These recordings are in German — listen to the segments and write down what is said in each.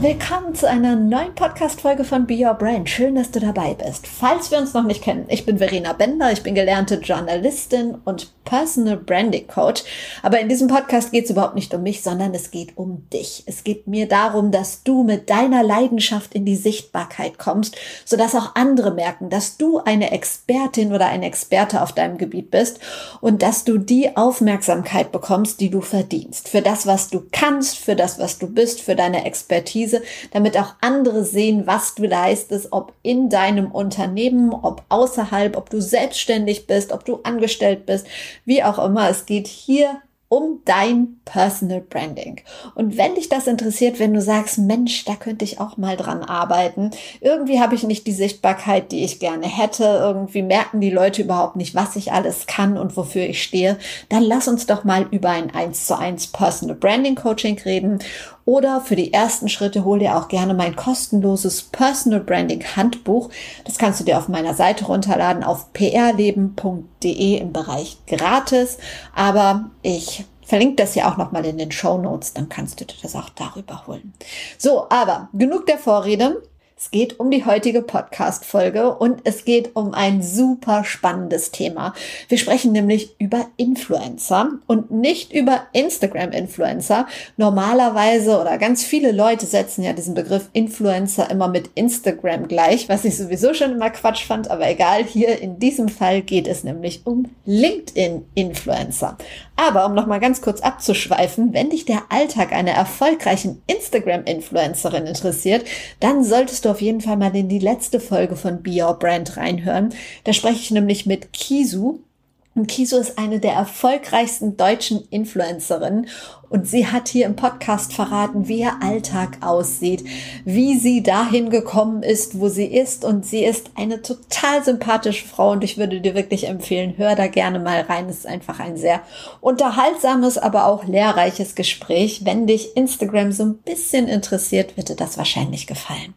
Willkommen zu einer neuen Podcast-Folge von Be Your Brand. Schön, dass du dabei bist. Falls wir uns noch nicht kennen, ich bin Verena Bender, ich bin gelernte Journalistin und Personal Branding Coach. Aber in diesem Podcast geht es überhaupt nicht um mich, sondern es geht um dich. Es geht mir darum, dass du mit deiner Leidenschaft in die Sichtbarkeit kommst, sodass auch andere merken, dass du eine Expertin oder ein Experte auf deinem Gebiet bist und dass du die Aufmerksamkeit bekommst, die du verdienst. Für das, was du kannst, für das, was du bist, für deine Expertise, damit auch andere sehen, was du leistest, ob in deinem Unternehmen, ob außerhalb, ob du selbstständig bist, ob du angestellt bist, wie auch immer. Es geht hier um dein Personal Branding. Und wenn dich das interessiert, wenn du sagst, Mensch, da könnte ich auch mal dran arbeiten. Irgendwie habe ich nicht die Sichtbarkeit, die ich gerne hätte. Irgendwie merken die Leute überhaupt nicht, was ich alles kann und wofür ich stehe. Dann lass uns doch mal über ein 1 zu 1 Personal Branding Coaching reden. Oder für die ersten Schritte hol dir auch gerne mein kostenloses Personal Branding Handbuch. Das kannst du dir auf meiner Seite runterladen auf prleben.de im Bereich gratis. Aber ich verlinke das ja auch nochmal in den Show Notes, dann kannst du dir das auch darüber holen. So, aber genug der Vorrede. Es geht um die heutige Podcast-Folge und es geht um ein super spannendes Thema. Wir sprechen nämlich über Influencer und nicht über Instagram-Influencer. Normalerweise oder ganz viele Leute setzen ja diesen Begriff Influencer immer mit Instagram gleich, was ich sowieso schon immer Quatsch fand, aber egal. Hier in diesem Fall geht es nämlich um LinkedIn-Influencer. Aber um nochmal ganz kurz abzuschweifen, wenn dich der Alltag einer erfolgreichen Instagram-Influencerin interessiert, dann solltest du auf jeden Fall mal in die letzte Folge von Be Your Brand reinhören. Da spreche ich nämlich mit Kisu. Und Kisu ist eine der erfolgreichsten deutschen Influencerinnen und sie hat hier im Podcast verraten, wie ihr Alltag aussieht, wie sie dahin gekommen ist, wo sie ist. Und sie ist eine total sympathische Frau und ich würde dir wirklich empfehlen, hör da gerne mal rein. Es ist einfach ein sehr unterhaltsames, aber auch lehrreiches Gespräch. Wenn dich Instagram so ein bisschen interessiert, wird dir das wahrscheinlich gefallen.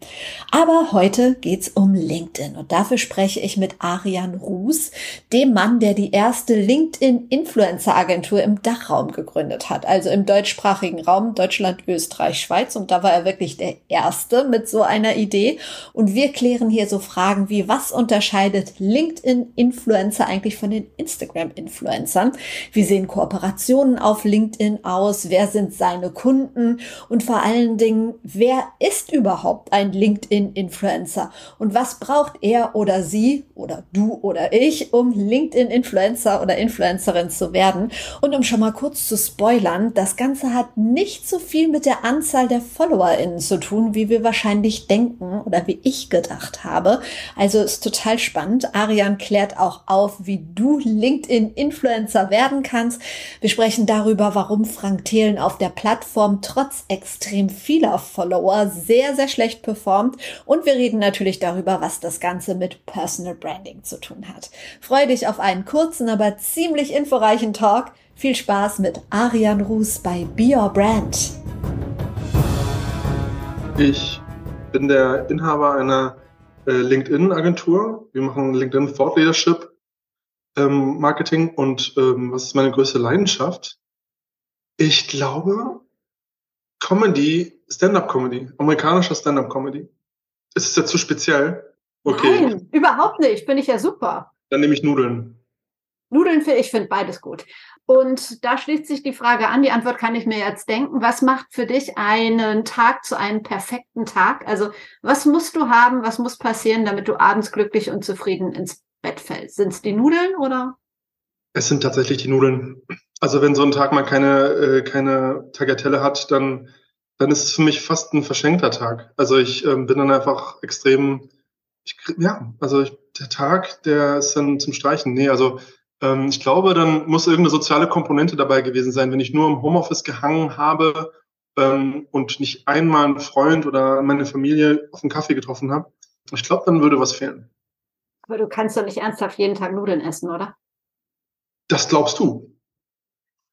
Aber heute geht's um LinkedIn und dafür spreche ich mit Arian Ruß, dem Mann, der die erste LinkedIn-Influencer-Agentur im Dachraum gegründet hat, also im im deutschsprachigen Raum, Deutschland, Österreich, Schweiz. Und da war er wirklich der Erste mit so einer Idee. Und wir klären hier so Fragen wie, was unterscheidet LinkedIn-Influencer eigentlich von den Instagram-Influencern? Wie sehen Kooperationen auf LinkedIn aus? Wer sind seine Kunden? Und vor allen Dingen, wer ist überhaupt ein LinkedIn-Influencer? Und was braucht er oder sie oder du oder ich, um LinkedIn-Influencer oder Influencerin zu werden? Und um schon mal kurz zu spoilern, das das Ganze hat nicht so viel mit der Anzahl der FollowerInnen zu tun, wie wir wahrscheinlich denken oder wie ich gedacht habe. Also ist total spannend. Arian klärt auch auf, wie du LinkedIn-Influencer werden kannst. Wir sprechen darüber, warum Frank Thelen auf der Plattform trotz extrem vieler Follower sehr, sehr schlecht performt. Und wir reden natürlich darüber, was das Ganze mit Personal Branding zu tun hat. Freue dich auf einen kurzen, aber ziemlich inforeichen Talk. Viel Spaß mit Arian Ruß bei Be Your Brand. Ich bin der Inhaber einer äh, LinkedIn-Agentur. Wir machen LinkedIn Thought Leadership ähm, Marketing und ähm, was ist meine größte Leidenschaft? Ich glaube, Comedy, Stand-up-Comedy, amerikanischer Stand-up-Comedy. Ist es ja zu speziell? Okay. Nein, überhaupt nicht. Finde ich ja super. Dann nehme ich Nudeln. Nudeln, für, ich finde beides gut. Und da schließt sich die Frage an, die Antwort kann ich mir jetzt denken. Was macht für dich einen Tag zu einem perfekten Tag? Also was musst du haben, was muss passieren, damit du abends glücklich und zufrieden ins Bett fällst? Sind es die Nudeln oder? Es sind tatsächlich die Nudeln. Also wenn so ein Tag mal keine, äh, keine Tagatelle hat, dann, dann ist es für mich fast ein verschenkter Tag. Also ich ähm, bin dann einfach extrem, ich, ja, also ich, der Tag, der ist dann zum Streichen. Nee, also ähm, ich glaube, dann muss irgendeine soziale Komponente dabei gewesen sein. Wenn ich nur im Homeoffice gehangen habe ähm, und nicht einmal einen Freund oder meine Familie auf einen Kaffee getroffen habe, ich glaube, dann würde was fehlen. Aber du kannst doch nicht ernsthaft jeden Tag Nudeln essen, oder? Das glaubst du.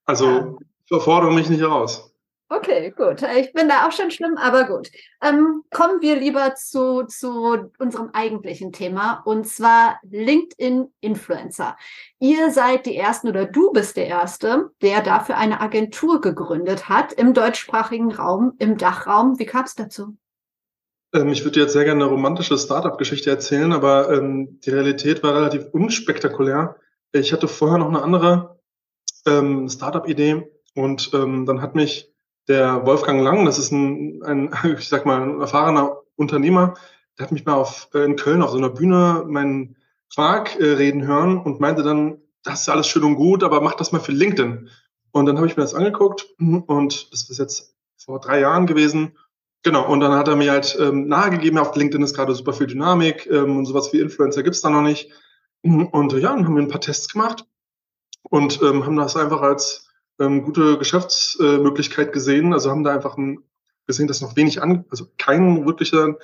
Also ja. verfordere mich nicht heraus. Okay, gut. Ich bin da auch schon schlimm, aber gut. Ähm, kommen wir lieber zu, zu unserem eigentlichen Thema und zwar LinkedIn-Influencer. Ihr seid die Ersten oder du bist der Erste, der dafür eine Agentur gegründet hat im deutschsprachigen Raum, im Dachraum. Wie kam es dazu? Ähm, ich würde jetzt sehr gerne eine romantische Startup-Geschichte erzählen, aber ähm, die Realität war relativ unspektakulär. Ich hatte vorher noch eine andere ähm, Startup-Idee und ähm, dann hat mich der Wolfgang Lang, das ist ein, ein ich sag mal, ein erfahrener Unternehmer, der hat mich mal auf, äh, in Köln auf so einer Bühne meinen Quark äh, reden hören und meinte dann, das ist alles schön und gut, aber mach das mal für LinkedIn. Und dann habe ich mir das angeguckt und das ist jetzt vor drei Jahren gewesen. Genau, und dann hat er mir halt ähm, nahegegeben, auf LinkedIn ist gerade super viel Dynamik ähm, und sowas wie Influencer gibt's da noch nicht. Und ja, dann haben wir ein paar Tests gemacht und ähm, haben das einfach als ähm, gute Geschäftsmöglichkeit gesehen. Also haben da einfach ein, gesehen, dass noch wenig an, also keinen wirklichen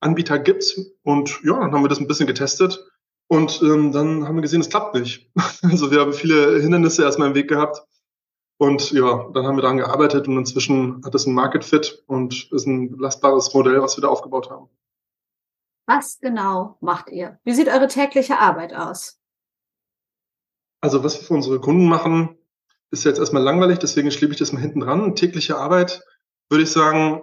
Anbieter gibt. Und ja, dann haben wir das ein bisschen getestet. Und ähm, dann haben wir gesehen, es klappt nicht. Also wir haben viele Hindernisse erstmal im Weg gehabt. Und ja, dann haben wir daran gearbeitet und inzwischen hat es ein Market Fit und ist ein belastbares Modell, was wir da aufgebaut haben. Was genau macht ihr? Wie sieht eure tägliche Arbeit aus? Also was wir für unsere Kunden machen, ist jetzt erstmal langweilig, deswegen schiebe ich das mal hinten dran. Tägliche Arbeit, würde ich sagen,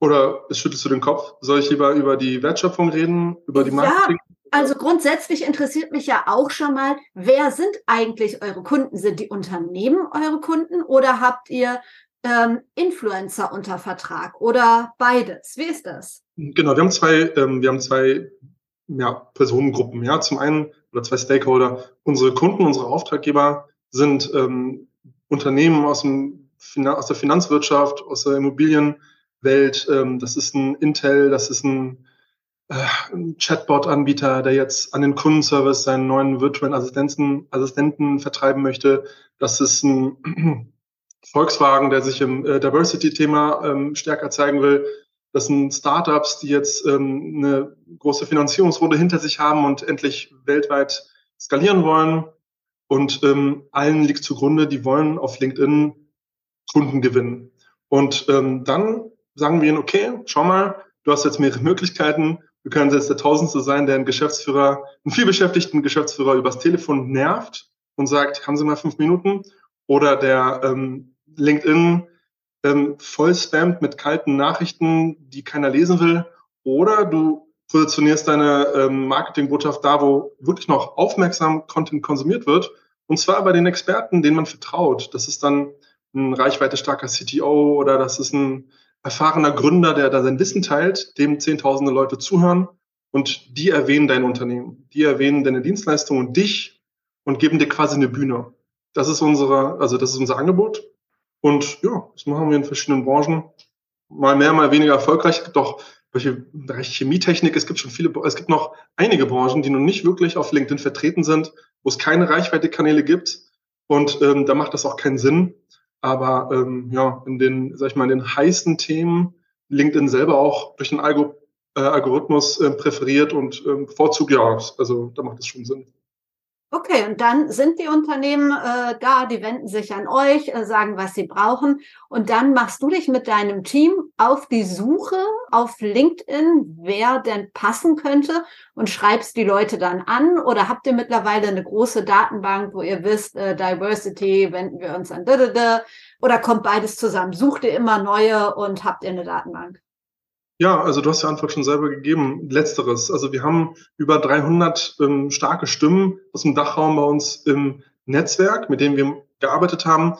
oder schüttelst du den Kopf? Soll ich lieber über die Wertschöpfung reden, über die Marketing? Ja, also grundsätzlich interessiert mich ja auch schon mal, wer sind eigentlich eure Kunden? Sind die Unternehmen eure Kunden oder habt ihr ähm, Influencer unter Vertrag oder beides? Wie ist das? Genau, wir haben zwei, ähm, wir haben zwei ja, Personengruppen. Ja, zum einen oder zwei Stakeholder. Unsere Kunden, unsere Auftraggeber sind ähm, Unternehmen aus, dem, aus der Finanzwirtschaft, aus der Immobilienwelt. Ähm, das ist ein Intel, das ist ein, äh, ein Chatbot-Anbieter, der jetzt an den Kundenservice seinen neuen virtuellen Assistenten, Assistenten vertreiben möchte. Das ist ein Volkswagen, der sich im äh, Diversity-Thema ähm, stärker zeigen will. Das sind Startups, die jetzt ähm, eine große Finanzierungsrunde hinter sich haben und endlich weltweit skalieren wollen. Und ähm, allen liegt zugrunde, die wollen auf LinkedIn Kunden gewinnen. Und ähm, dann sagen wir ihnen, okay, schau mal, du hast jetzt mehrere Möglichkeiten. Du kannst jetzt der Tausendste sein, der einen Geschäftsführer, einen vielbeschäftigten Geschäftsführer übers Telefon nervt und sagt, haben Sie mal fünf Minuten? Oder der ähm, LinkedIn ähm, voll spammt mit kalten Nachrichten, die keiner lesen will. Oder du positionierst deine ähm, Marketingbotschaft da, wo wirklich noch aufmerksam Content konsumiert wird. Und zwar bei den Experten, denen man vertraut. Das ist dann ein reichweite starker CTO oder das ist ein erfahrener Gründer, der da sein Wissen teilt, dem zehntausende Leute zuhören und die erwähnen dein Unternehmen. Die erwähnen deine Dienstleistung und dich und geben dir quasi eine Bühne. Das ist unsere, also das ist unser Angebot. Und ja, das machen wir in verschiedenen Branchen. Mal mehr, mal weniger erfolgreich. Doch welche Bereich Chemietechnik, es gibt schon viele, es gibt noch einige Branchen, die noch nicht wirklich auf LinkedIn vertreten sind, wo es keine Reichweite-Kanäle gibt. Und ähm, da macht das auch keinen Sinn. Aber ähm, ja, in den, sag ich mal, in den heißen Themen LinkedIn selber auch durch den Algo, äh, Algorithmus äh, präferiert und ähm, bevorzugt, ja, also da macht es schon Sinn. Okay, und dann sind die Unternehmen äh, da, die wenden sich an euch, äh, sagen, was sie brauchen. Und dann machst du dich mit deinem Team auf die Suche auf LinkedIn, wer denn passen könnte und schreibst die Leute dann an. Oder habt ihr mittlerweile eine große Datenbank, wo ihr wisst, äh, Diversity, wenden wir uns an. Oder kommt beides zusammen? Sucht ihr immer neue und habt ihr eine Datenbank? Ja, also du hast die Antwort schon selber gegeben. Letzteres. Also wir haben über 300 ähm, starke Stimmen aus dem Dachraum bei uns im Netzwerk, mit denen wir gearbeitet haben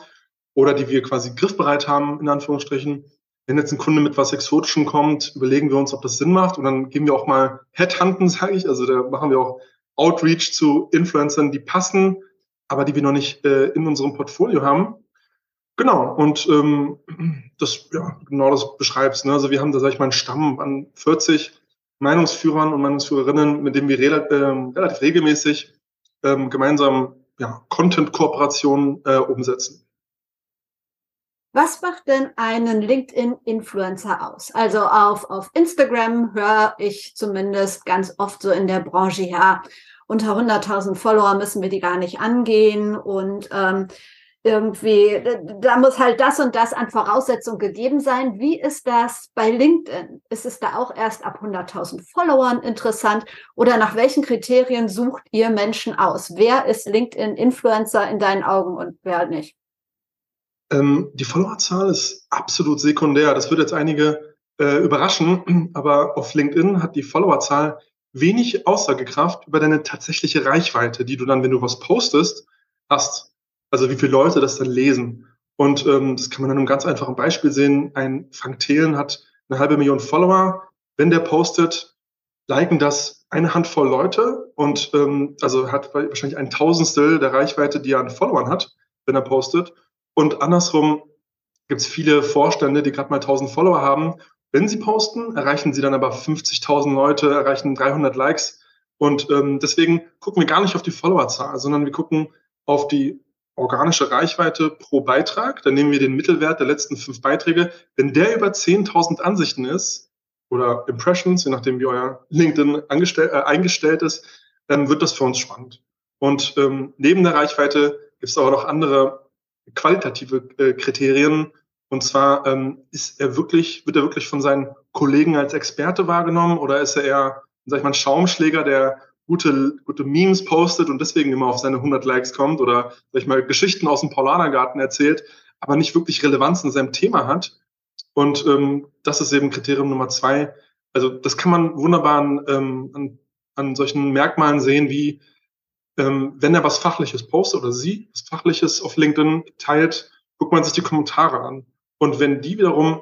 oder die wir quasi griffbereit haben, in Anführungsstrichen. Wenn jetzt ein Kunde mit was Exotischem kommt, überlegen wir uns, ob das Sinn macht und dann gehen wir auch mal Headhunten, sage ich. Also da machen wir auch Outreach zu Influencern, die passen, aber die wir noch nicht äh, in unserem Portfolio haben. Genau, und ähm, das, ja, genau das beschreibst. Ne? Also wir haben da, sag ich mal, einen Stamm an 40 Meinungsführern und Meinungsführerinnen, mit denen wir re äh, relativ regelmäßig ähm, gemeinsam ja, Content-Kooperationen äh, umsetzen. Was macht denn einen LinkedIn-Influencer aus? Also auf, auf Instagram höre ich zumindest ganz oft so in der Branche, ja, unter 100.000 Follower müssen wir die gar nicht angehen und ähm, irgendwie, da muss halt das und das an Voraussetzungen gegeben sein. Wie ist das bei LinkedIn? Ist es da auch erst ab 100.000 Followern interessant? Oder nach welchen Kriterien sucht ihr Menschen aus? Wer ist LinkedIn-Influencer in deinen Augen und wer nicht? Ähm, die Followerzahl ist absolut sekundär. Das wird jetzt einige äh, überraschen, aber auf LinkedIn hat die Followerzahl wenig Aussagekraft über deine tatsächliche Reichweite, die du dann, wenn du was postest, hast. Also wie viele Leute das dann lesen. Und ähm, das kann man an einem ganz einfachen Beispiel sehen. Ein Frank Thelen hat eine halbe Million Follower. Wenn der postet, liken das eine Handvoll Leute und ähm, also hat wahrscheinlich ein Tausendstel der Reichweite, die er an Followern hat, wenn er postet. Und andersrum gibt es viele Vorstände, die gerade mal 1000 Follower haben. Wenn sie posten, erreichen sie dann aber 50.000 Leute, erreichen 300 Likes. Und ähm, deswegen gucken wir gar nicht auf die Followerzahl, sondern wir gucken auf die organische Reichweite pro Beitrag. Dann nehmen wir den Mittelwert der letzten fünf Beiträge. Wenn der über 10.000 Ansichten ist oder Impressions, je nachdem wie euer LinkedIn äh, eingestellt ist, dann wird das für uns spannend. Und ähm, neben der Reichweite gibt es aber noch andere qualitative äh, Kriterien. Und zwar ähm, ist er wirklich, wird er wirklich von seinen Kollegen als Experte wahrgenommen oder ist er eher, sag ich mal, ein Schaumschläger, der gute, gute Memes postet und deswegen immer auf seine 100 Likes kommt oder, sag ich mal, Geschichten aus dem Paulanergarten erzählt, aber nicht wirklich Relevanz in seinem Thema hat. Und ähm, das ist eben Kriterium Nummer zwei. Also das kann man wunderbar an, ähm, an, an solchen Merkmalen sehen, wie ähm, wenn er was Fachliches postet oder sie was Fachliches auf LinkedIn teilt, guckt man sich die Kommentare an. Und wenn die wiederum,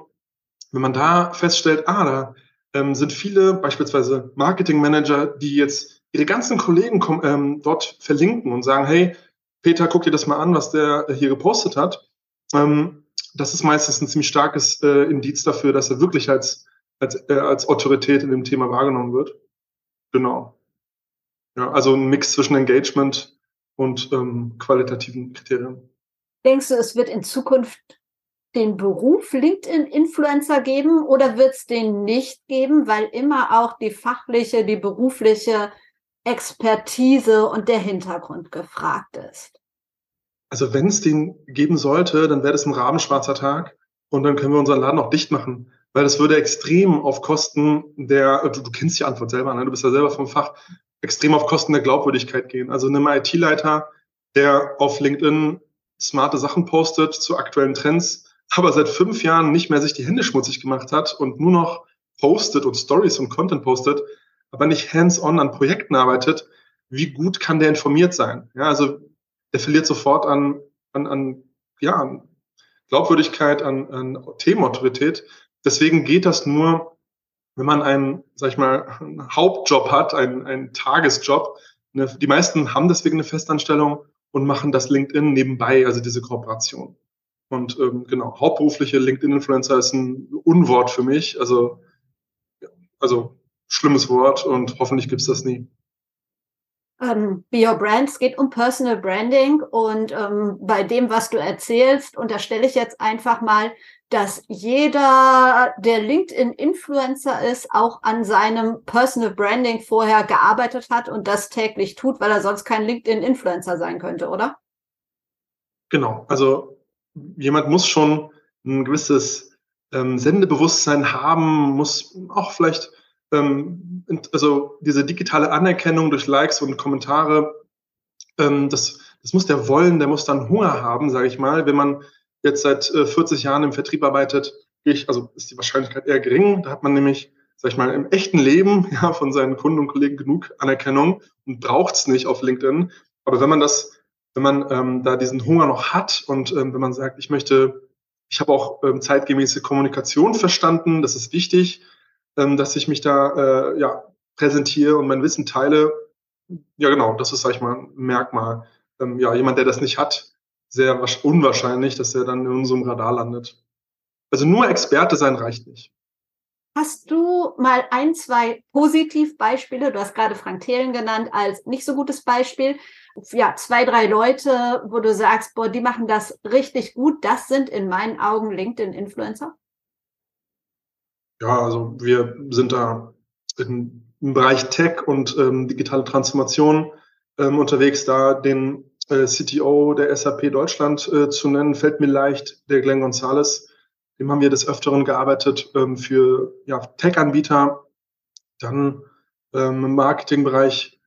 wenn man da feststellt, ah, da ähm, sind viele beispielsweise Marketingmanager, die jetzt ihre ganzen Kollegen ähm, dort verlinken und sagen, hey, Peter, guck dir das mal an, was der hier gepostet hat. Ähm, das ist meistens ein ziemlich starkes äh, Indiz dafür, dass er wirklich als, als, äh, als Autorität in dem Thema wahrgenommen wird. Genau. Ja, also ein Mix zwischen Engagement und ähm, qualitativen Kriterien. Denkst du, es wird in Zukunft den Beruf LinkedIn-Influencer geben oder wird es den nicht geben, weil immer auch die fachliche, die berufliche Expertise und der Hintergrund gefragt ist. Also wenn es den geben sollte, dann wäre das ein rabenschwarzer Tag und dann können wir unseren Laden auch dicht machen, weil das würde extrem auf Kosten der, du, du kennst die Antwort selber, ne? du bist ja selber vom Fach, extrem auf Kosten der Glaubwürdigkeit gehen. Also nimm IT-Leiter, der auf LinkedIn smarte Sachen postet zu aktuellen Trends, aber seit fünf Jahren nicht mehr sich die Hände schmutzig gemacht hat und nur noch postet und Stories und Content postet, aber nicht hands-on an Projekten arbeitet, wie gut kann der informiert sein? Ja, also der verliert sofort an, an, an, ja, an Glaubwürdigkeit, an, an Themenautorität. Deswegen geht das nur, wenn man einen, sag ich mal, einen Hauptjob hat, einen, einen Tagesjob. Eine, die meisten haben deswegen eine Festanstellung und machen das LinkedIn nebenbei, also diese Kooperation. Und ähm, genau, hauptberufliche LinkedIn-Influencer ist ein Unwort für mich. Also, also schlimmes Wort und hoffentlich gibt's das nie. Ähm, Be Your Brand, es geht um Personal Branding und ähm, bei dem, was du erzählst, unterstelle ich jetzt einfach mal, dass jeder, der LinkedIn-Influencer ist, auch an seinem Personal Branding vorher gearbeitet hat und das täglich tut, weil er sonst kein LinkedIn-Influencer sein könnte, oder? Genau, also jemand muss schon ein gewisses ähm, Sendebewusstsein haben, muss auch vielleicht ähm, also diese digitale Anerkennung durch Likes und Kommentare, ähm, das, das muss der wollen, der muss dann Hunger haben, sage ich mal. Wenn man jetzt seit äh, 40 Jahren im Vertrieb arbeitet, ich, also ist die Wahrscheinlichkeit eher gering. Da hat man nämlich, sag ich mal, im echten Leben ja, von seinen Kunden und Kollegen genug Anerkennung und braucht es nicht auf LinkedIn. Aber wenn man das, wenn man ähm, da diesen Hunger noch hat und ähm, wenn man sagt, ich möchte, ich habe auch ähm, zeitgemäße Kommunikation verstanden, das ist wichtig, ähm, dass ich mich da äh, ja, präsentiere und mein Wissen teile. Ja, genau, das ist, sag ich mal, ein Merkmal. Ähm, ja, jemand, der das nicht hat, sehr unwahrscheinlich, dass er dann in unserem Radar landet. Also nur Experte sein reicht nicht. Hast du mal ein, zwei Positivbeispiele? Du hast gerade Frank Thelen genannt als nicht so gutes Beispiel. Ja, zwei, drei Leute, wo du sagst, boah, die machen das richtig gut. Das sind in meinen Augen LinkedIn-Influencer. Ja, also wir sind da im Bereich Tech und ähm, digitale Transformation ähm, unterwegs, da den äh, CTO der SAP Deutschland äh, zu nennen, fällt mir leicht, der Glenn Gonzalez. Dem haben wir des Öfteren gearbeitet ähm, für ja, Tech-Anbieter. Dann ähm, im Marketingbereich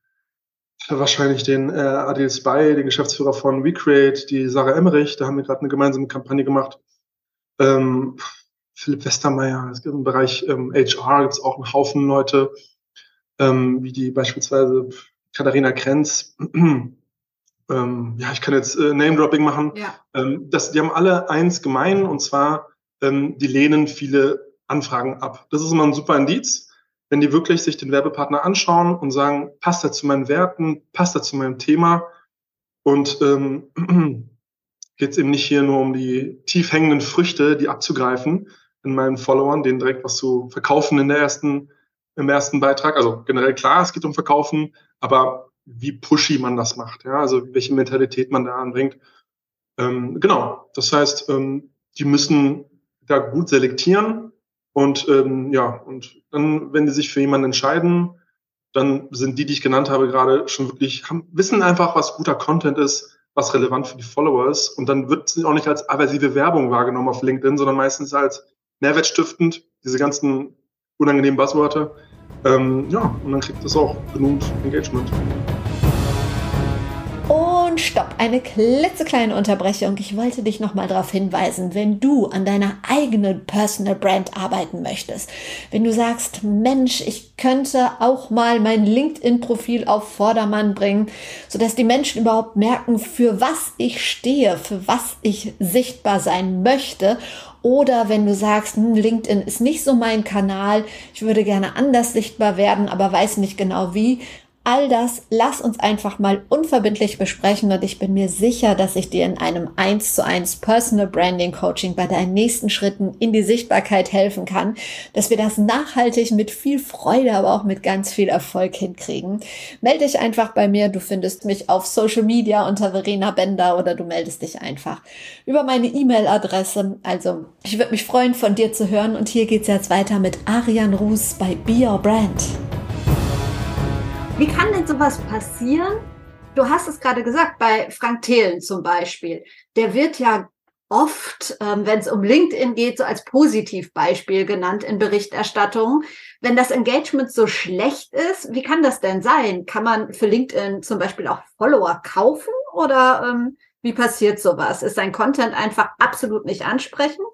wahrscheinlich den äh, Adil Spy, den Geschäftsführer von WeCreate, die Sarah Emmerich, da haben wir gerade eine gemeinsame Kampagne gemacht. Philipp Westermeier, im Bereich ähm, HR gibt es auch einen Haufen Leute, ähm, wie die beispielsweise Katharina Krenz. ähm, ja, ich kann jetzt äh, Name-Dropping machen. Ja. Ähm, das, die haben alle eins gemein und zwar, ähm, die lehnen viele Anfragen ab. Das ist immer ein super Indiz, wenn die wirklich sich den Werbepartner anschauen und sagen, passt er zu meinen Werten, passt er zu meinem Thema und ähm, geht es eben nicht hier nur um die tief hängenden Früchte, die abzugreifen in meinen Followern, denen direkt was zu verkaufen in der ersten, im ersten Beitrag. Also generell klar, es geht um Verkaufen, aber wie pushy man das macht, ja, also welche Mentalität man da anbringt. Ähm, genau, das heißt, ähm, die müssen da gut selektieren und ähm, ja, und dann, wenn die sich für jemanden entscheiden, dann sind die, die ich genannt habe, gerade schon wirklich, haben, wissen einfach, was guter Content ist, was relevant für die Follower ist. Und dann wird es auch nicht als aversive Werbung wahrgenommen auf LinkedIn, sondern meistens als mehrwertstiftend, diese ganzen unangenehmen Buzzwörter. Ähm, ja, und dann kriegt es auch genug Engagement. Und stopp, eine klitzekleine Unterbrechung. Ich wollte dich nochmal darauf hinweisen, wenn du an deiner eigenen Personal Brand arbeiten möchtest, wenn du sagst, Mensch, ich könnte auch mal mein LinkedIn-Profil auf Vordermann bringen, sodass die Menschen überhaupt merken, für was ich stehe, für was ich sichtbar sein möchte oder wenn du sagst, hm, LinkedIn ist nicht so mein Kanal, ich würde gerne anders sichtbar werden, aber weiß nicht genau wie, All das lass uns einfach mal unverbindlich besprechen und ich bin mir sicher, dass ich dir in einem 1 zu 1 Personal Branding Coaching bei deinen nächsten Schritten in die Sichtbarkeit helfen kann, dass wir das nachhaltig mit viel Freude, aber auch mit ganz viel Erfolg hinkriegen. Melde dich einfach bei mir. Du findest mich auf Social Media unter Verena Bender oder du meldest dich einfach über meine E-Mail-Adresse. Also ich würde mich freuen, von dir zu hören und hier geht's jetzt weiter mit Arian Ruß bei Be Your Brand. Wie kann denn sowas passieren? Du hast es gerade gesagt, bei Frank Thelen zum Beispiel. Der wird ja oft, ähm, wenn es um LinkedIn geht, so als Positivbeispiel genannt in Berichterstattungen. Wenn das Engagement so schlecht ist, wie kann das denn sein? Kann man für LinkedIn zum Beispiel auch Follower kaufen oder ähm, wie passiert sowas? Ist sein Content einfach absolut nicht ansprechend?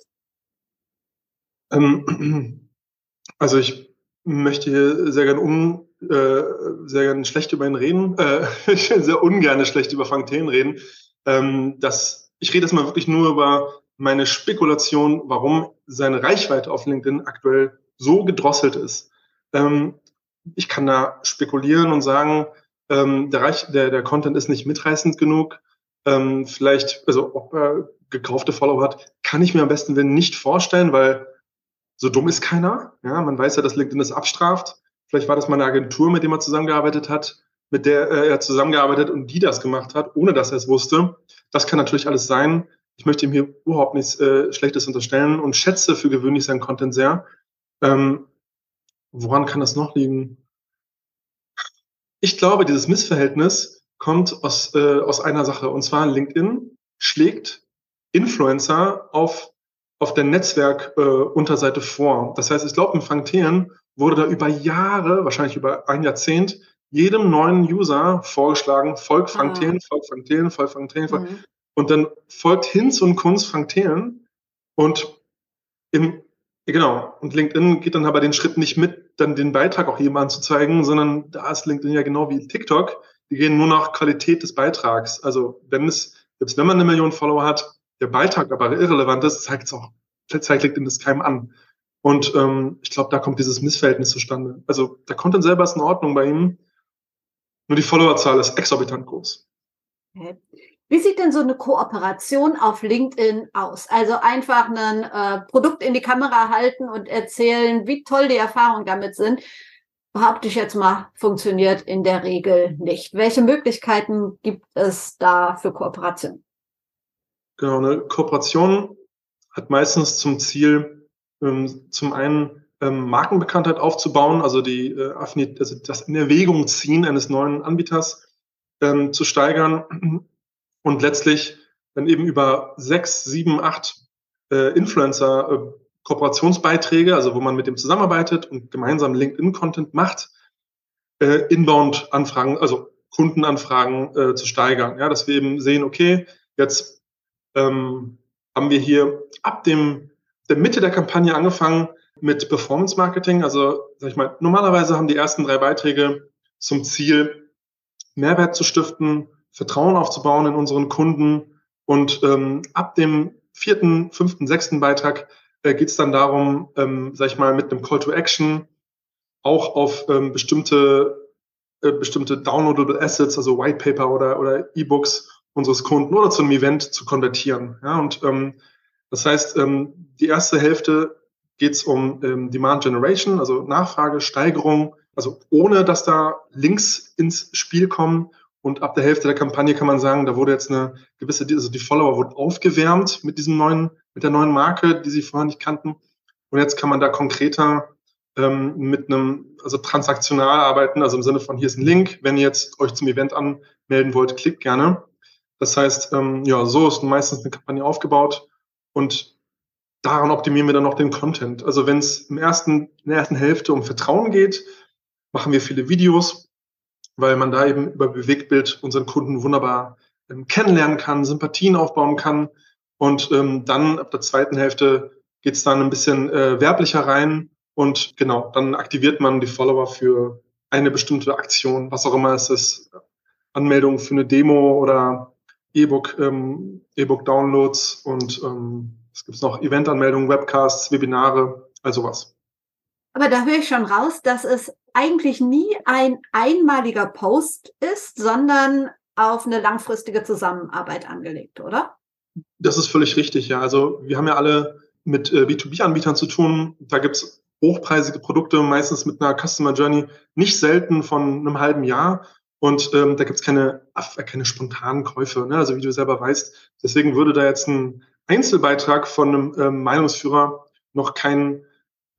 Ähm, also ich möchte hier sehr gerne um, äh, sehr gerne schlecht über ihn reden, äh, sehr ungerne schlecht über Frank Thelen reden. Ähm, das, ich rede jetzt mal wirklich nur über meine Spekulation, warum seine Reichweite auf LinkedIn aktuell so gedrosselt ist. Ähm, ich kann da spekulieren und sagen, ähm, der, Reich, der, der Content ist nicht mitreißend genug. Ähm, vielleicht, also ob er gekaufte Follower hat, kann ich mir am besten nicht vorstellen, weil so dumm ist keiner. Ja, man weiß ja, dass LinkedIn das abstraft. Vielleicht war das mal eine Agentur, mit der er zusammengearbeitet hat, mit der äh, er zusammengearbeitet und die das gemacht hat, ohne dass er es wusste. Das kann natürlich alles sein. Ich möchte ihm hier überhaupt nichts äh, Schlechtes unterstellen und schätze für gewöhnlich seinen Content sehr. Ähm, woran kann das noch liegen? Ich glaube, dieses Missverhältnis kommt aus, äh, aus einer Sache. Und zwar LinkedIn schlägt Influencer auf, auf der Netzwerkunterseite äh, vor. Das heißt, ich glaube, im Frank Thelen wurde da über Jahre, wahrscheinlich über ein Jahrzehnt, jedem neuen User vorgeschlagen, folgt Frank ah. Thelen, folgt Frank Thelen, folgt Frank Thelen, folgt. Mhm. und dann folgt Hinz und Kunst Frank Thelen und im, genau, und LinkedIn geht dann aber den Schritt nicht mit, dann den Beitrag auch jemandem zu zeigen, sondern da ist LinkedIn ja genau wie TikTok, die gehen nur nach Qualität des Beitrags. Also wenn es, selbst wenn man eine Million Follower hat, der Beitrag aber irrelevant ist, zeigt es auch, zeigt LinkedIn das keinem an. Und ähm, ich glaube, da kommt dieses Missverhältnis zustande. Also der Content selber ist in Ordnung bei ihm, nur die Followerzahl ist exorbitant groß. Okay. Wie sieht denn so eine Kooperation auf LinkedIn aus? Also einfach ein äh, Produkt in die Kamera halten und erzählen, wie toll die Erfahrungen damit sind. Behaupte ich jetzt mal, funktioniert in der Regel nicht. Welche Möglichkeiten gibt es da für Kooperation? Genau, eine Kooperation hat meistens zum Ziel, ähm, zum einen ähm, Markenbekanntheit aufzubauen, also die äh, also das in Erwägung ziehen eines neuen Anbieters ähm, zu steigern und letztlich dann eben über sechs, sieben, acht äh, Influencer äh, Kooperationsbeiträge, also wo man mit dem zusammenarbeitet und gemeinsam LinkedIn-Content macht, äh, Inbound-Anfragen, also Kundenanfragen äh, zu steigern. Ja, dass wir eben sehen, okay, jetzt ähm, haben wir hier ab dem der Mitte der Kampagne angefangen mit Performance Marketing. Also, sag ich mal, normalerweise haben die ersten drei Beiträge zum Ziel, Mehrwert zu stiften, Vertrauen aufzubauen in unseren Kunden. Und ähm, ab dem vierten, fünften, sechsten Beitrag äh, geht es dann darum, ähm, sag ich mal, mit einem Call to Action auch auf ähm, bestimmte, äh, bestimmte downloadable Assets, also White Paper oder, oder E-Books unseres Kunden oder zu einem Event zu konvertieren. Ja, und ähm, das heißt, ähm, die erste Hälfte geht es um ähm, Demand Generation, also Nachfragesteigerung, also ohne dass da Links ins Spiel kommen. Und ab der Hälfte der Kampagne kann man sagen, da wurde jetzt eine gewisse, also die Follower wurden aufgewärmt mit diesem neuen, mit der neuen Marke, die sie vorher nicht kannten. Und jetzt kann man da konkreter ähm, mit einem, also transaktional arbeiten, also im Sinne von hier ist ein Link, wenn ihr jetzt euch zum Event anmelden wollt, klickt gerne. Das heißt, ähm, ja, so ist meistens eine Kampagne aufgebaut und daran optimieren wir dann noch den Content. Also wenn es im ersten, in der ersten Hälfte um Vertrauen geht, machen wir viele Videos, weil man da eben über Bewegtbild unseren Kunden wunderbar ähm, kennenlernen kann, Sympathien aufbauen kann. Und ähm, dann ab der zweiten Hälfte geht es dann ein bisschen äh, werblicher rein und genau, dann aktiviert man die Follower für eine bestimmte Aktion, was auch immer es ist, Anmeldung für eine Demo oder E-Book, ähm, E-Book-Downloads und ähm, es gibt noch Eventanmeldungen, Webcasts, Webinare, also was. Aber da höre ich schon raus, dass es eigentlich nie ein einmaliger Post ist, sondern auf eine langfristige Zusammenarbeit angelegt, oder? Das ist völlig richtig, ja. Also wir haben ja alle mit äh, B2B-Anbietern zu tun. Da gibt es hochpreisige Produkte, meistens mit einer Customer Journey, nicht selten von einem halben Jahr. Und ähm, da gibt es keine, keine spontanen Käufe, ne? also wie du selber weißt. Deswegen würde da jetzt ein Einzelbeitrag von einem ähm, Meinungsführer noch, kein,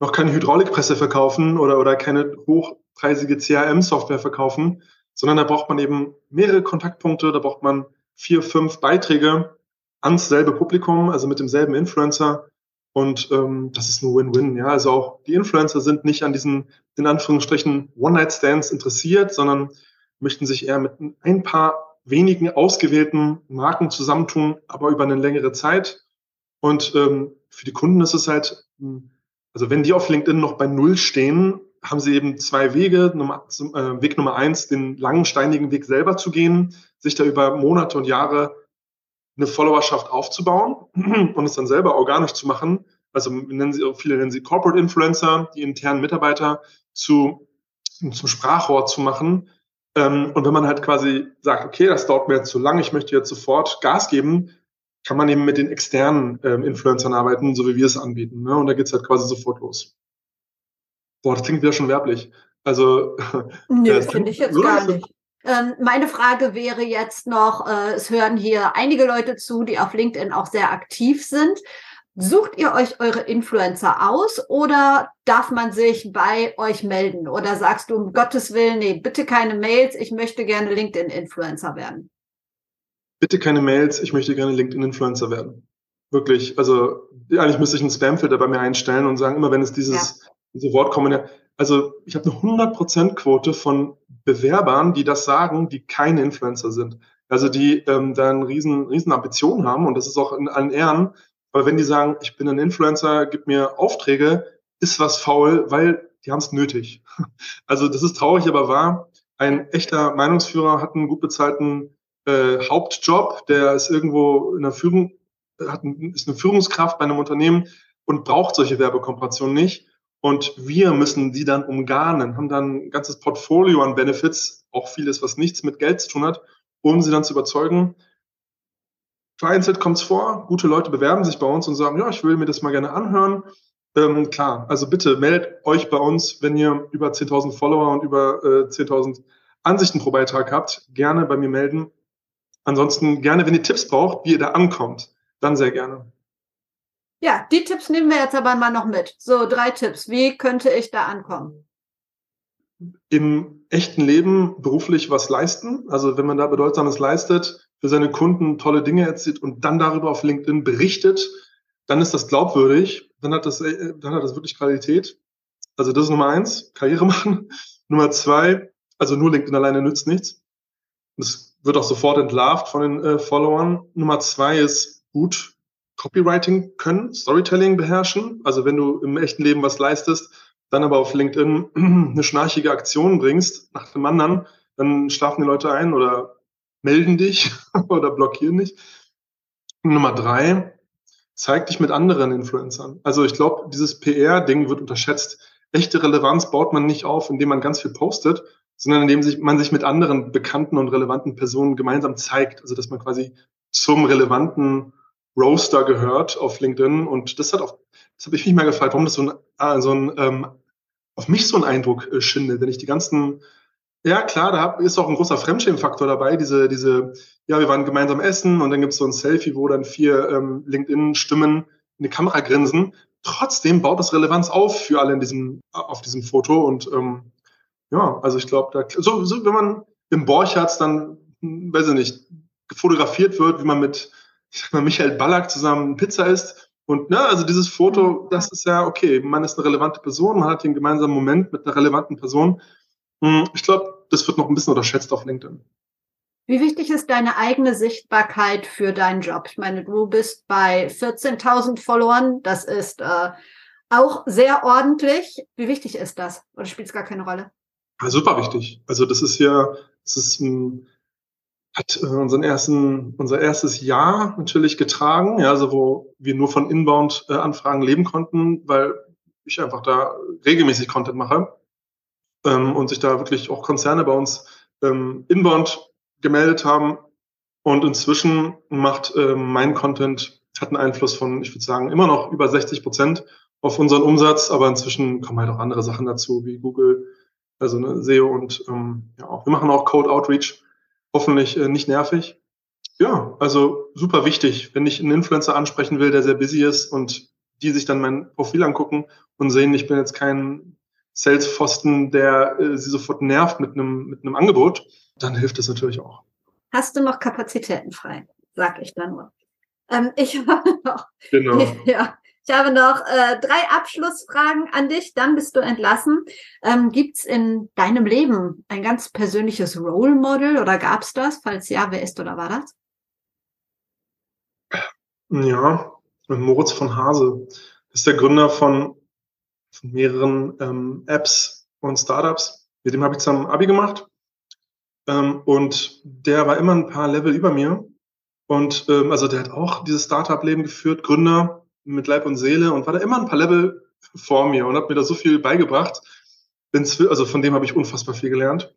noch keine Hydraulikpresse verkaufen oder, oder keine hochpreisige CRM-Software verkaufen, sondern da braucht man eben mehrere Kontaktpunkte, da braucht man vier, fünf Beiträge ans selbe Publikum, also mit demselben Influencer. Und ähm, das ist ein Win-Win. Ja, also auch die Influencer sind nicht an diesen in Anführungsstrichen One-Night-Stands interessiert, sondern möchten sich eher mit ein paar wenigen ausgewählten Marken zusammentun, aber über eine längere Zeit. Und ähm, für die Kunden ist es halt, hm, also wenn die auf LinkedIn noch bei Null stehen, haben sie eben zwei Wege. Nummer, äh, Weg Nummer eins, den langen, steinigen Weg selber zu gehen, sich da über Monate und Jahre eine Followerschaft aufzubauen und es dann selber organisch zu machen. Also nennen sie, viele nennen sie Corporate Influencer, die internen Mitarbeiter zu, zum Sprachrohr zu machen, und wenn man halt quasi sagt, okay, das dauert mir jetzt zu lang, ich möchte jetzt sofort Gas geben, kann man eben mit den externen ähm, Influencern arbeiten, so wie wir es anbieten. Ne? Und da geht's halt quasi sofort los. Boah, das klingt wieder schon werblich. Also. Nö, äh, finde ich jetzt gar nicht. Ähm, meine Frage wäre jetzt noch, äh, es hören hier einige Leute zu, die auf LinkedIn auch sehr aktiv sind. Sucht ihr euch eure Influencer aus oder darf man sich bei euch melden? Oder sagst du um Gottes Willen, nee, bitte keine Mails, ich möchte gerne LinkedIn-Influencer werden? Bitte keine Mails, ich möchte gerne LinkedIn-Influencer werden. Wirklich, also eigentlich müsste ich einen Spamfilter bei mir einstellen und sagen, immer wenn es dieses, ja. diese Wort kommen, also ich habe eine 100% Quote von Bewerbern, die das sagen, die keine Influencer sind. Also die ähm, da eine riesen, riesen Ambition haben und das ist auch in allen Ehren, aber wenn die sagen, ich bin ein Influencer, gib mir Aufträge, ist was faul, weil die haben es nötig. Also das ist traurig, aber wahr. Ein echter Meinungsführer hat einen gut bezahlten äh, Hauptjob, der ist irgendwo in der Führung, hat ist eine Führungskraft bei einem Unternehmen und braucht solche Werbekooperationen nicht. Und wir müssen die dann umgarnen, haben dann ein ganzes Portfolio an Benefits, auch vieles, was nichts mit Geld zu tun hat, um sie dann zu überzeugen, Vereinzelt kommt es vor, gute Leute bewerben sich bei uns und sagen, ja, ich will mir das mal gerne anhören. Ähm, klar, also bitte meldet euch bei uns, wenn ihr über 10.000 Follower und über äh, 10.000 Ansichten pro Beitrag habt, gerne bei mir melden. Ansonsten gerne, wenn ihr Tipps braucht, wie ihr da ankommt, dann sehr gerne. Ja, die Tipps nehmen wir jetzt aber mal noch mit. So, drei Tipps. Wie könnte ich da ankommen? Im echten Leben beruflich was leisten. Also wenn man da Bedeutsames leistet, für seine Kunden tolle Dinge erzählt und dann darüber auf LinkedIn berichtet, dann ist das glaubwürdig, dann hat das, äh, dann hat das wirklich Qualität. Also das ist Nummer eins, Karriere machen. Nummer zwei, also nur LinkedIn alleine nützt nichts. Das wird auch sofort entlarvt von den äh, Followern. Nummer zwei ist gut Copywriting können, Storytelling beherrschen. Also wenn du im echten Leben was leistest, dann aber auf LinkedIn eine schnarchige Aktion bringst nach dem anderen, dann schlafen die Leute ein oder melden dich oder blockieren dich. Nummer drei, zeig dich mit anderen Influencern. Also ich glaube, dieses PR-Ding wird unterschätzt. Echte Relevanz baut man nicht auf, indem man ganz viel postet, sondern indem sich, man sich mit anderen bekannten und relevanten Personen gemeinsam zeigt. Also dass man quasi zum relevanten Roaster gehört auf LinkedIn und das hat auch, das habe ich mich mal gefragt, warum das so ein, äh, so ein ähm, auf mich so einen Eindruck äh, schindet, wenn ich die ganzen ja, klar, da ist auch ein großer Fremdschämfaktor dabei. Diese, diese, ja, wir waren gemeinsam essen und dann gibt es so ein Selfie, wo dann vier ähm, LinkedIn-Stimmen in die Kamera grinsen. Trotzdem baut das Relevanz auf für alle in diesem, auf diesem Foto. Und ähm, ja, also ich glaube, da so, so, wenn man im Borchards dann, hm, weiß ich nicht, fotografiert wird, wie man mit ich sag mal, Michael Ballack zusammen Pizza isst. Und ne, also dieses Foto, das ist ja okay, man ist eine relevante Person, man hat den gemeinsamen Moment mit einer relevanten Person. Hm, ich glaube, das wird noch ein bisschen unterschätzt auf LinkedIn. Wie wichtig ist deine eigene Sichtbarkeit für deinen Job? Ich meine, du bist bei 14.000 Followern. Das ist äh, auch sehr ordentlich. Wie wichtig ist das? Oder spielt es gar keine Rolle? Ja, super wichtig. Also das ist ja, das ist ein, hat äh, unseren ersten, unser erstes Jahr natürlich getragen, ja, also wo wir nur von Inbound-Anfragen leben konnten, weil ich einfach da regelmäßig Content mache ähm, und sich da wirklich auch Konzerne bei uns ähm, inbound gemeldet haben. Und inzwischen macht ähm, mein Content, hat einen Einfluss von, ich würde sagen, immer noch über 60 Prozent auf unseren Umsatz, aber inzwischen kommen halt auch andere Sachen dazu, wie Google, also ne, SEO und ähm, ja. Wir machen auch Code Outreach, hoffentlich äh, nicht nervig. Ja, also super wichtig, wenn ich einen Influencer ansprechen will, der sehr busy ist und die sich dann mein Profil angucken und sehen, ich bin jetzt kein Salespfosten, der äh, sie sofort nervt mit einem, mit einem Angebot, dann hilft das natürlich auch. Hast du noch Kapazitäten frei? Sag ich dann nur. Ähm, ich habe noch, genau. ja, ich habe noch äh, drei Abschlussfragen an dich, dann bist du entlassen. Ähm, Gibt es in deinem Leben ein ganz persönliches Role Model oder gab es das? Falls ja, wer ist oder war das? Ja, Moritz von Hase. Das ist der Gründer von von mehreren ähm, Apps und Startups. Mit dem habe ich zusammen Abi gemacht. Ähm, und der war immer ein paar Level über mir. Und ähm, also der hat auch dieses Startup-Leben geführt, Gründer mit Leib und Seele und war da immer ein paar Level vor mir und hat mir da so viel beigebracht. Also von dem habe ich unfassbar viel gelernt.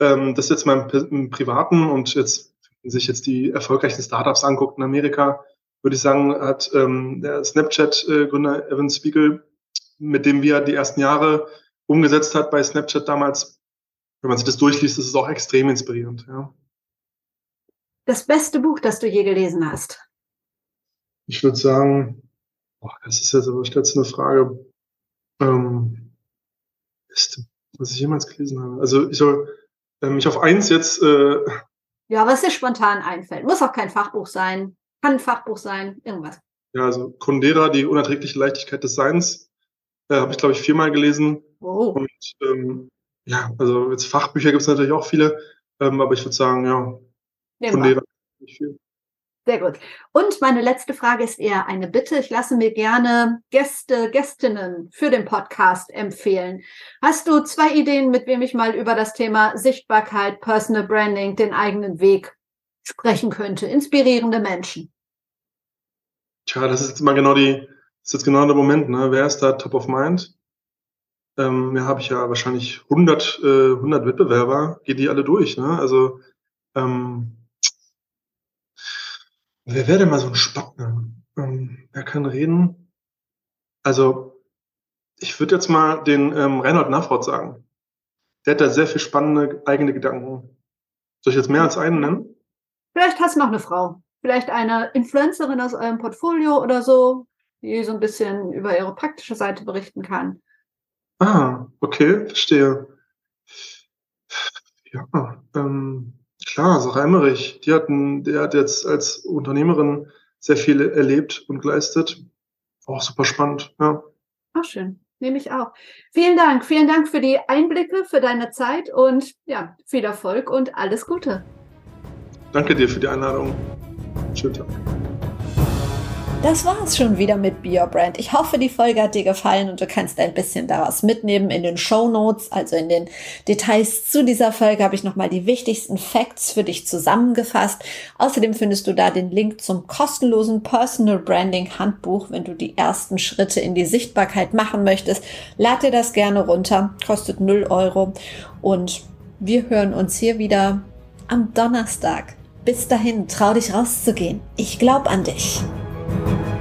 Ähm, das jetzt mal im, Privaten und jetzt, wenn sich jetzt die erfolgreichen Startups anguckt in Amerika, würde ich sagen, hat ähm, der Snapchat-Gründer Evan Spiegel mit dem wir die ersten Jahre umgesetzt hat bei Snapchat damals. Wenn man sich das durchliest, ist es auch extrem inspirierend. Ja. Das beste Buch, das du je gelesen hast? Ich würde sagen, boah, das ist jetzt aber jetzt eine Frage. Ähm, beste, was ich jemals gelesen habe. Also ich soll ähm, mich auf eins jetzt. Äh, ja, was dir spontan einfällt. Muss auch kein Fachbuch sein. Kann ein Fachbuch sein, irgendwas. Ja, also Kundera, die unerträgliche Leichtigkeit des Seins, äh, Habe ich, glaube ich, viermal gelesen. Oh. Und ähm, ja, also jetzt Fachbücher gibt es natürlich auch viele, ähm, aber ich würde sagen, ja, von denen nicht viel. Sehr gut. Und meine letzte Frage ist eher eine Bitte. Ich lasse mir gerne Gäste, Gästinnen für den Podcast empfehlen. Hast du zwei Ideen, mit wem ich mal über das Thema Sichtbarkeit, Personal Branding, den eigenen Weg sprechen könnte? Inspirierende Menschen. Tja, das ist jetzt mal genau die, ist jetzt genau der Moment, ne? Wer ist da top of mind? Ähm, ja, habe ich ja wahrscheinlich 100, äh, 100 Wettbewerber, geht die alle durch, ne? Also, ähm, wer wäre denn mal so ein Spackner? Ähm, wer kann reden? Also, ich würde jetzt mal den ähm, Reinhold Nafrot sagen. Der hat da sehr viel spannende eigene Gedanken. Soll ich jetzt mehr als einen nennen? Vielleicht hast du noch eine Frau. Vielleicht eine Influencerin aus eurem Portfolio oder so die so ein bisschen über ihre praktische Seite berichten kann. Ah, okay, verstehe. Ja, ähm, Klar, Sarah Emmerich, die hat, ein, die hat jetzt als Unternehmerin sehr viel erlebt und geleistet. Auch super spannend, ja. Ach, schön. Nehme ich auch. Vielen Dank. Vielen Dank für die Einblicke, für deine Zeit und ja, viel Erfolg und alles Gute. Danke dir für die Einladung. Schönen Tag. Das war es schon wieder mit Be Your Brand. Ich hoffe, die Folge hat dir gefallen und du kannst ein bisschen daraus mitnehmen. In den Show Notes, also in den Details zu dieser Folge, habe ich nochmal die wichtigsten Facts für dich zusammengefasst. Außerdem findest du da den Link zum kostenlosen Personal Branding Handbuch, wenn du die ersten Schritte in die Sichtbarkeit machen möchtest. Lad dir das gerne runter, kostet 0 Euro und wir hören uns hier wieder am Donnerstag. Bis dahin, trau dich rauszugehen. Ich glaube an dich. Thank you.